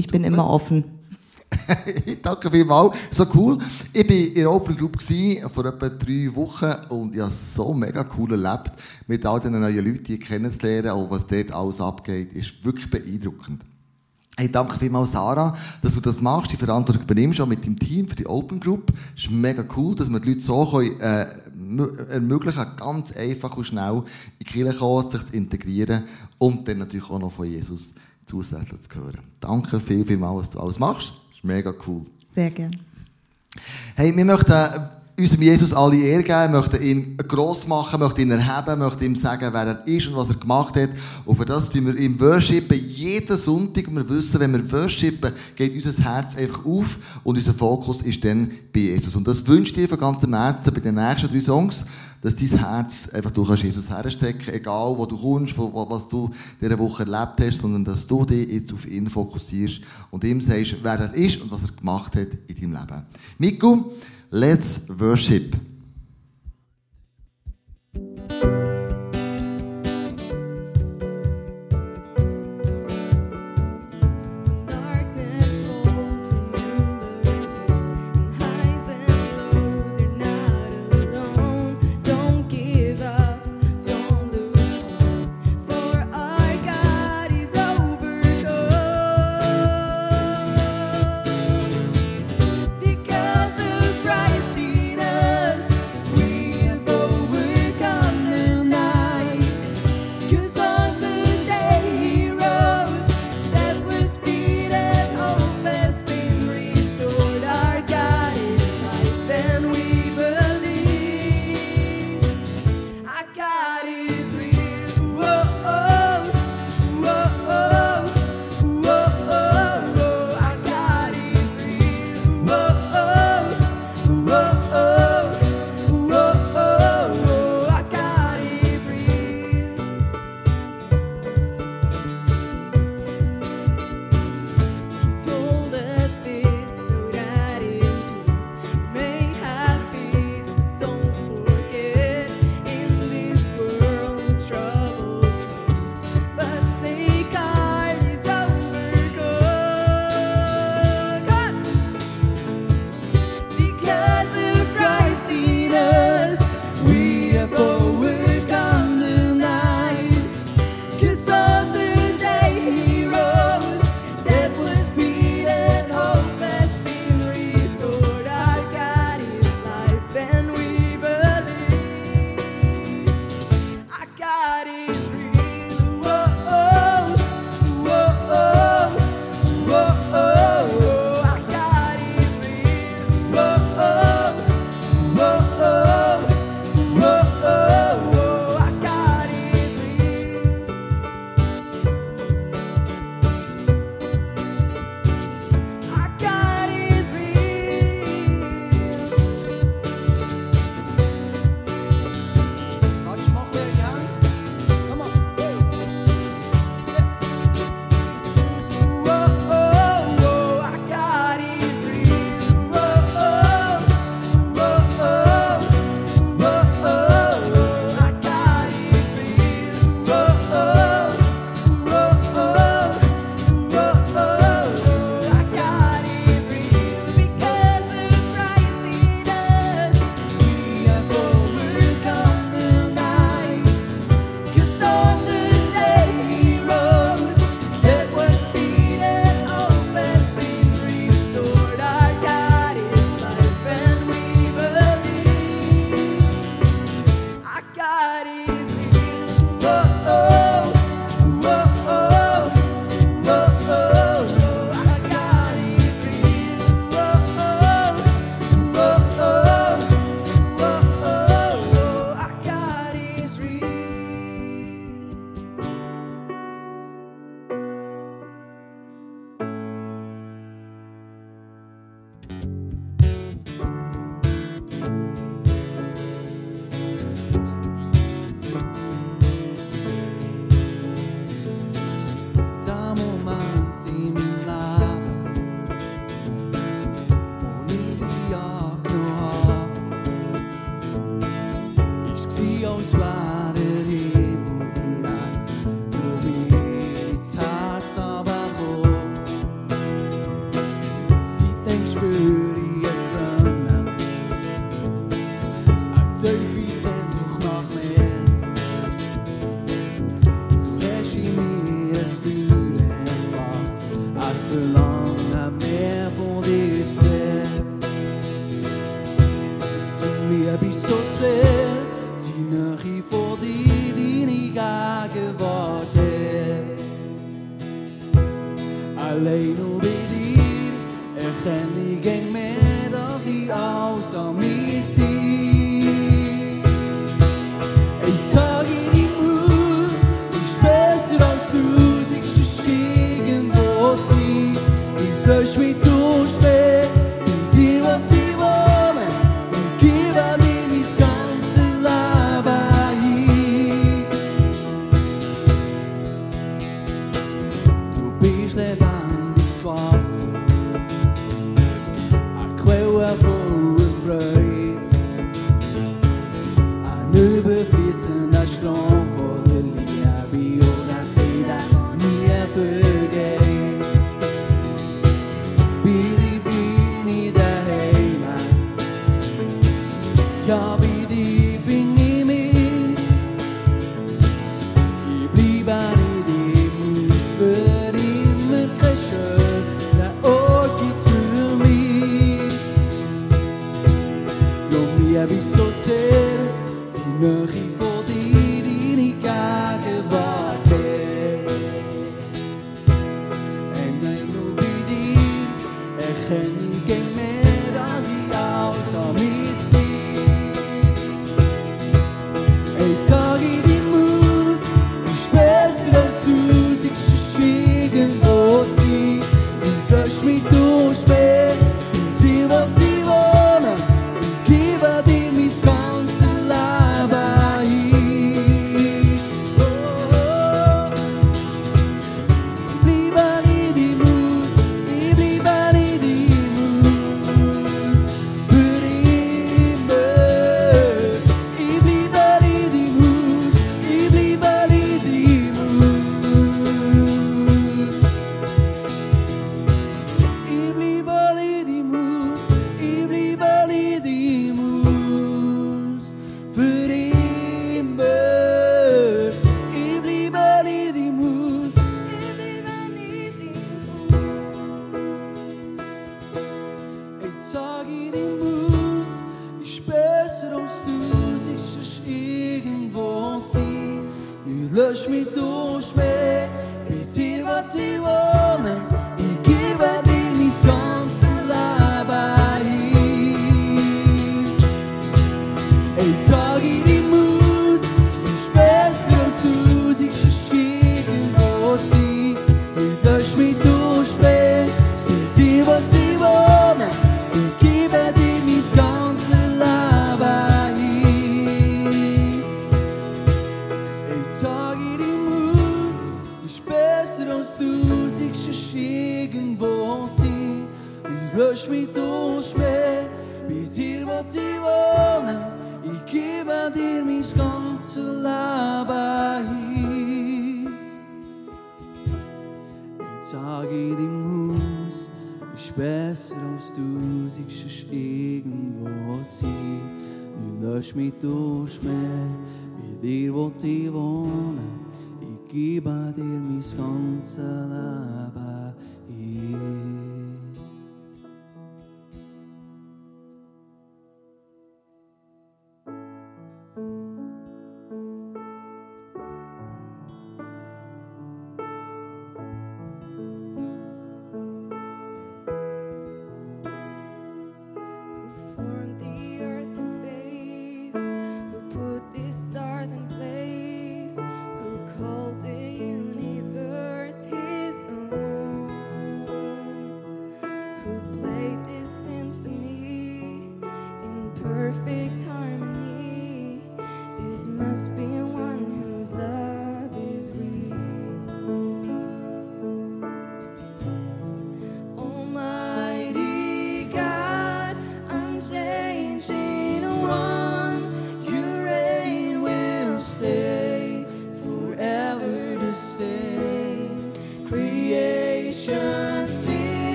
Ich bin immer offen. Danke vielmals. So cool. Ich war in der Open Group vor etwa drei Wochen und ich habe so mega cool erlebt, mit all den neuen Leuten kennenzulernen und was dort alles abgeht, ist wirklich beeindruckend. Hey, danke vielmals, Sarah, dass du das machst, die Verantwortung übernimmst, auch mit dem Team für die Open Group. Es ist mega cool, dass wir die Leute so können, äh, ermöglichen, ganz einfach und schnell in die Kirche kommen, sich zu integrieren und dann natürlich auch noch von Jesus zusätzlich zu hören. Danke viel, vielmals, dass du alles machst. Das ist mega cool. Sehr gerne. Hey, wir möchten unserem Jesus alle Ehre geben, möchten ihn gross machen, möchten ihn erheben, möchten ihm sagen, wer er ist und was er gemacht hat. Und für das tun wir ihm worshipen jeden Sonntag. Wir wissen, wenn wir worshipen, geht unser Herz einfach auf und unser Fokus ist dann bei Jesus. Und das wünsche ich dir von ganzem Herzen bei den nächsten drei Songs, dass dein Herz einfach du kannst Jesus herstrecken, egal wo du kommst, wo, was du diese Woche erlebt hast, sondern dass du dich jetzt auf ihn fokussierst und ihm sagst, wer er ist und was er gemacht hat in deinem Leben. Miku, Let's worship.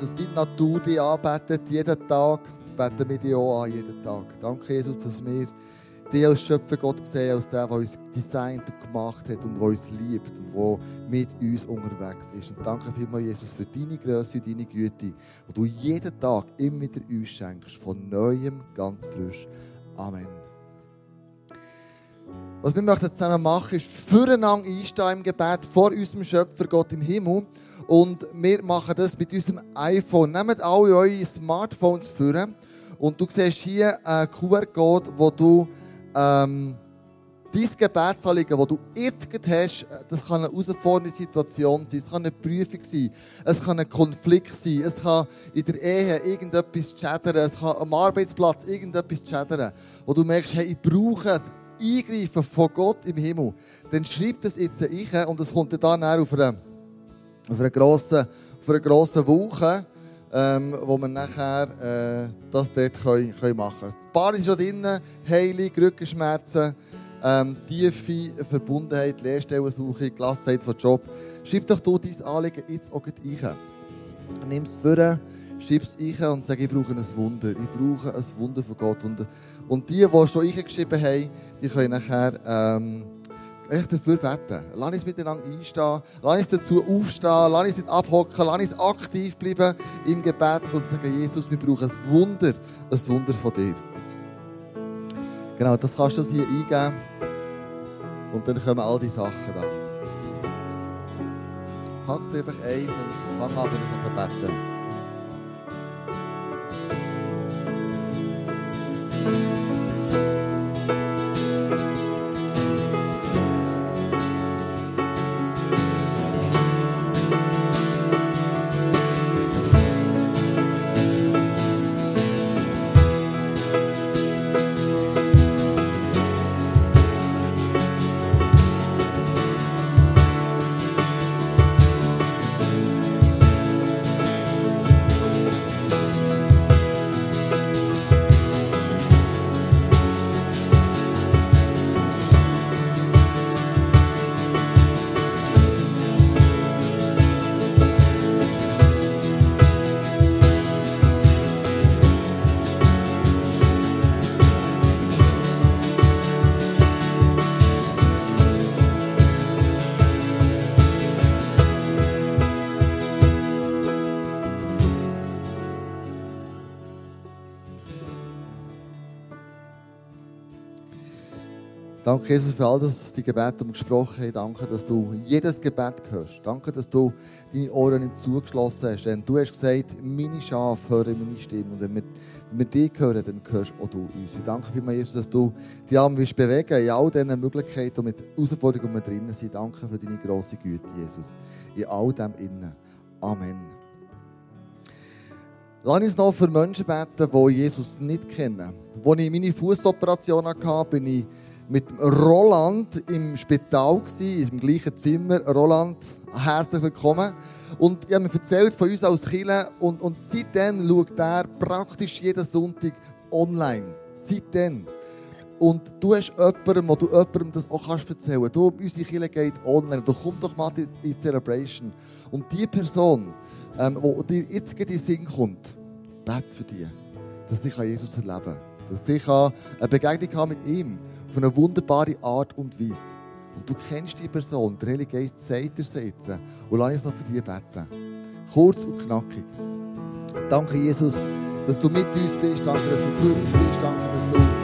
Jesus, die Natur dich anbetet, jeden Tag, beten wir dich auch an, jeden Tag. Danke, Jesus, dass wir dich als Schöpfer Gott sehen, als der, der uns designt und gemacht hat und der uns liebt und der mit uns unterwegs ist. Und danke vielmals, Jesus, für deine Größe und deine Güte, die du jeden Tag immer wieder uns schenkst, von Neuem, ganz frisch. Amen. Was wir möchten zusammen machen, ist füreinander einstehen im Gebet vor unserem Schöpfer Gott im Himmel. Und wir machen das mit unserem iPhone. Nehmt alle eure Smartphones führen. Und du siehst hier einen QR-Code, wo du ähm, dein Gebetsanliegen, das du jetzt hast, das kann eine herausfordernde Situation sein, es kann eine Prüfung sein, es kann ein Konflikt sein, es kann in der Ehe irgendetwas schädern, es kann am Arbeitsplatz irgendetwas schädern, wo du merkst, hey, ich brauche Eingreifen von Gott im Himmel. Dann schreib das jetzt ein und es kommt dann auf einer, auf einer grossen, auf einer grossen Woche, ähm, wo wir nachher äh, das dort können, können machen können. Das Paar ist schon drin, Heilung, Rückenschmerzen, ähm, tiefe Verbundenheit, Lehrstellensuche, Gelassenheit von Job. Schreib doch du dein Anliegen jetzt auch ein. Nimm es vor, schreib es ein und sag, ich brauche ein Wunder. Ich brauche ein Wunder von Gott. Und, und die, die schon eingeschrieben haben, die können nachher ähm, echt dafür beten. Lass uns miteinander einstehen, lass uns dazu aufstehen, lass uns nicht abhocken, lass uns aktiv bleiben im Gebet und sagen, Jesus, wir brauchen ein Wunder, ein Wunder von dir. Genau, das kannst du hier eingeben. Und dann kommen all die Sachen da. Pack einfach eins und fang an, wenn ich beten. Danke, Jesus, für all das, die Gebete, die wir gesprochen haben. Danke, dass du jedes Gebet hörst. Danke, dass du deine Ohren nicht zugeschlossen hast. Denn du hast gesagt, meine Schafe hören meine Stimme. Und wenn wir, wenn wir dich hören, dann hörst auch du uns. Ich danke vielmals, Jesus, dass du die Arme willst bewegen in all diesen Möglichkeiten und mit Herausforderungen, die wir drinnen sind. Danke für deine grosse Güte, Jesus. In all dem innen. Amen. Lass uns noch für Menschen beten, die Jesus nicht kennen. Als ich meine Fußoperation hatte, bin ich mit Roland im Spital, im gleichen Zimmer. Roland, herzlich willkommen. Und ich habe mir erzählt von uns als Killer und, und seitdem schaut er praktisch jeden Sonntag online. Seitdem. Und du hast jemandem, wo du jemandem das auch kannst erzählen kannst. Du, unsere Kirche geht online. Du komm doch mal in die Celebration. Und die Person, ähm, die dir jetzt in den Sinn kommt, bete für dich, dass ich Jesus erleben kann. Dass ich eine Begegnung habe mit ihm auf eine wunderbare Art und Weise. Und du kennst die Person, der Heilige Geist sagt dir sitzen. Und lass uns noch für dich beten. Kurz und knackig. Danke, Jesus, dass du mit uns bist. Danke, dass du für uns bist. Danke, dass du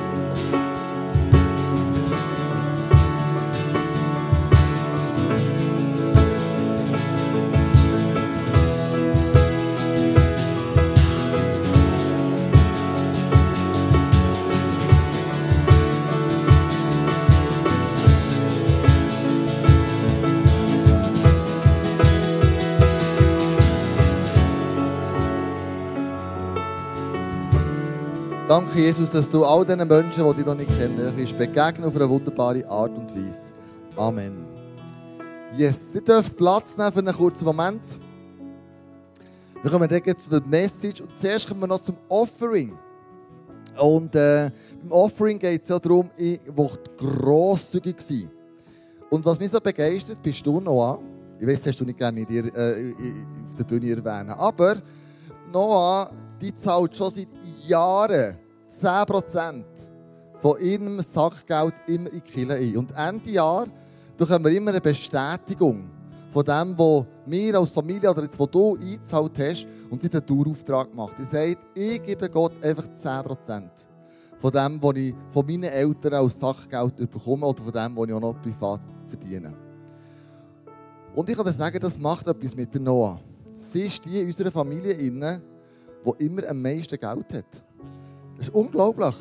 Danke, Jesus, dass du all diesen Menschen, die dich noch nicht kennen, begegnen auf eine wunderbare Art und Weise. Amen. Yes, ihr dürft Platz nehmen für einen kurzen Moment. Wir kommen dann zu der Message und zuerst kommen wir noch zum Offering. Und äh, beim Offering geht es ja darum, ich möchte grosszügig sein. Und was mich so begeistert, bist du noch an. Ich weiß, das hast du nicht gerne dir, äh, auf der Bühne erwähnen. Aber Noah, die zahlt schon seit Jahren 10% von ihrem Sackgeld immer in die Kirche ein. Und Ende Jahr bekommen wir immer eine Bestätigung von dem, was wir als Familie oder jetzt, was du eingezahlt hast und sie den Dauerauftrag gemacht. Sie sagt, ich gebe Gott einfach 10% von dem, was ich von meinen Eltern als Sachgeld bekomme oder von dem, was ich auch noch privat verdiene. Und ich kann dir sagen, das macht etwas mit der Noah. Sie ist die in unserer Familie, die immer am meisten Geld hat. Das ist unglaublich.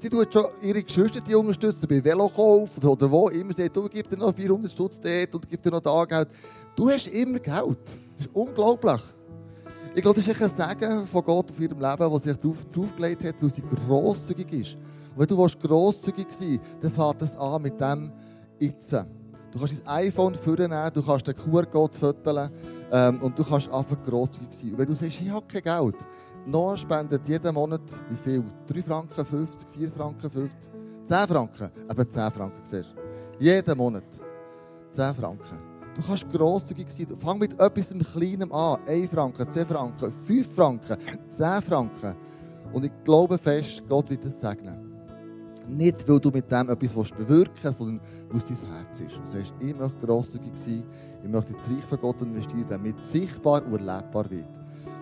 Sie tut schon ihre Geschwister die unterstützen bei Velokauf oder wo immer. Sie sagt, du gib dir noch 400 Stutz dort und gib dir noch da Geld. Du hast immer Geld. Das ist unglaublich. Ich glaube, das ist ein Segen von Gott auf ihrem Leben, das sich darauf, draufgelegt hat, weil sie grosszügig ist. Und wenn du grosszügig sein willst, dann fängt es an mit dem Jetzt. Du kannst dein iPhone vornehmen, du kannst den QR-Code ähm, und du kannst einfach grosszügig sein. Und wenn du sagst, ich habe kein Geld, Noah spendet jeden Monat wie viel? 3 Franken 50, 4 Franken 50, 10 Franken. Eben 10 Franken, siehst du. Jeden Monat. 10 Franken. Du kannst grosszügig sein. Fang mit etwas Kleinem an. 1 Franken, 2 Franken, 5 Franken, 10 Franken. Und ich glaube fest, Gott wird das segnen. Nicht, weil du mit dem etwas bewirken willst, sondern weil es dein Herz ist. Du sagst, ich möchte grosszügig sein, ich möchte ins Reich von Gott investieren, damit es sichtbar und erlebbar wird.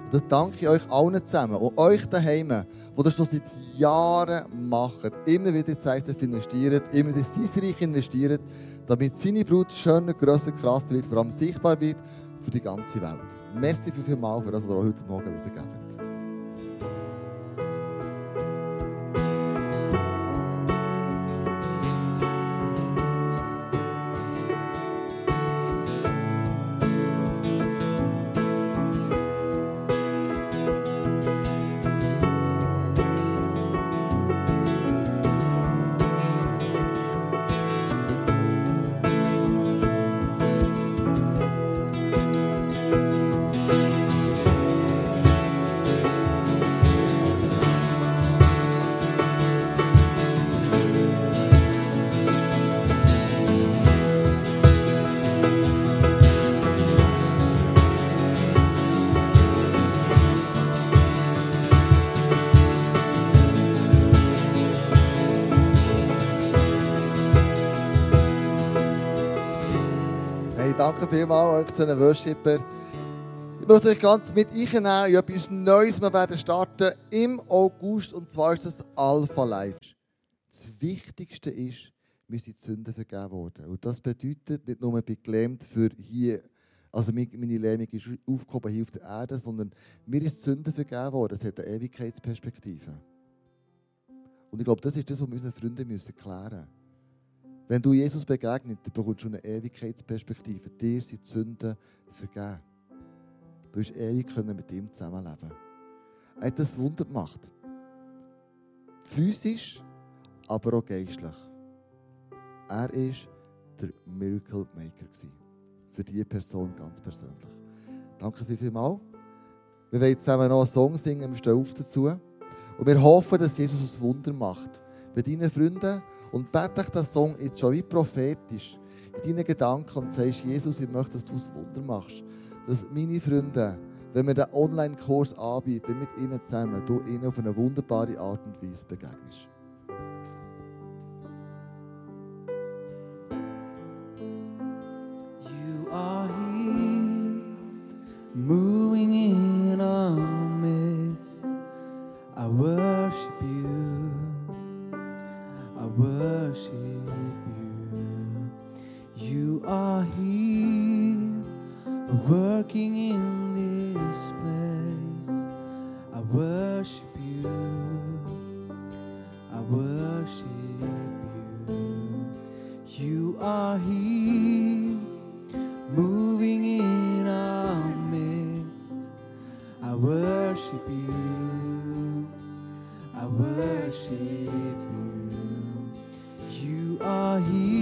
Und das danke ich euch allen zusammen und euch daheim, die das schon seit Jahren machen. Immer wieder Zeit investieren, immer wieder in sein Reich investieren, damit seine Brut schöner, grösser, krasser wird, vor allem sichtbar wird für die ganze Welt. Merci für viel Mal für das, was ihr heute Morgen wieder gebt. Danke vielmals zu den Worshipper. Ich möchte euch ganz mit einnehmen in etwas Neues. Wir werden starten im August und zwar ist das Alpha Life. Das Wichtigste ist, wir sind Sünden vergeben worden. Und das bedeutet nicht nur, ich bin gelähmt für hier, also meine Lähmung ist aufgehoben hier auf der Erde, sondern mir ist Sünden vergeben worden. Es hat eine Ewigkeitsperspektive. Und ich glaube, das ist das, was wir unseren Freunden klären müssen. Wenn du Jesus begegnet, dann bekommst du eine Ewigkeitsperspektive. Dir sind die Sünden vergeben. Du hast ewig mit ihm zusammenleben. Er hat das Wunder gemacht. Physisch, aber auch geistlich. Er war der Miracle Maker. Für diese Person ganz persönlich. Danke viel, viel mal. Wir wollen zusammen noch einen Song singen, wir stehen auf dazu. Und wir hoffen, dass Jesus ein Wunder macht. Bei deinen Freunden und bete ich den Song jetzt schon wie prophetisch in deinen Gedanken und sagst, Jesus, ich möchte, dass du ein Wunder machst. Dass meine Freunde, wenn wir den Online-Kurs anbieten, mit ihnen zusammen, du ihnen auf eine wunderbare Art und Weise begegnest. he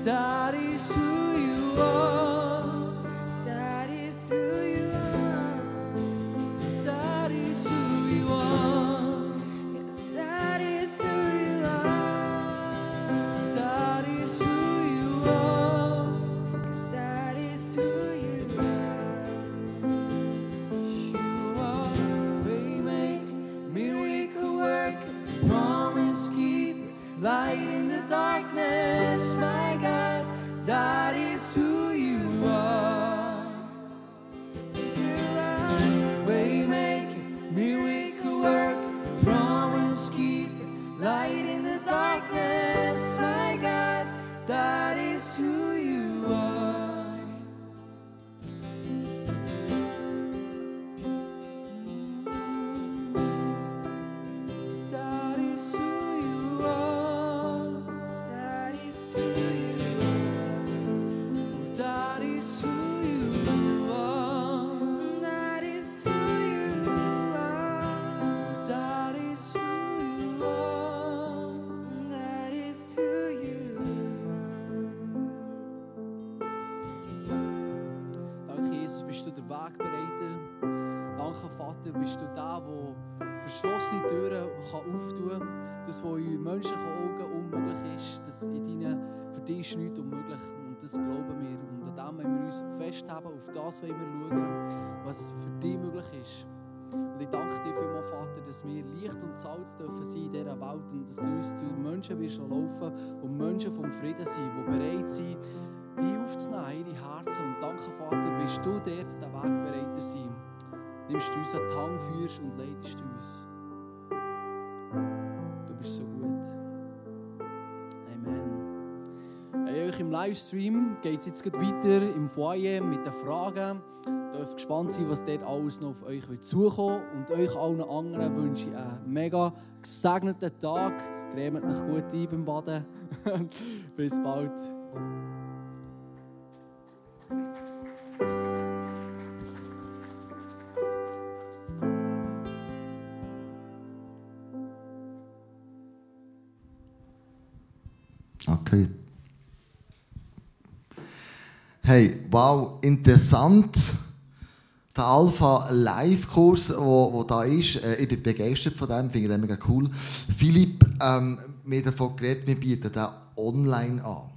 dari surga das wollen wir schauen, was für dich möglich ist. Und ich danke dir vielmals, Vater, dass wir Licht und Salz dürfen sein in dieser Welt und dass du uns zu Menschen wirst laufen und Menschen vom Frieden sind, die bereit sind, die aufzunehmen, ihre Herzen. Und danke, Vater, wirst du dort den Weg bereiter sein. Nimmst du uns an die Hand, führst und leitest uns. Du bist so gut. Im Livestream geht es jetzt weiter im Foyer mit den Fragen. Ihr dürft gespannt sein, was dort alles noch auf euch wird zukommen Und euch allen anderen wünsche ich einen mega gesegneten Tag. Cremet euch gut ein beim Baden. Bis bald. Okay. Hey, wow, interessant. Der Alpha Live-Kurs, der wo, da ist, äh, ich bin begeistert von dem, finde ich mega cool. Philipp, ähm, mir davon geredet, wir bieten den online an.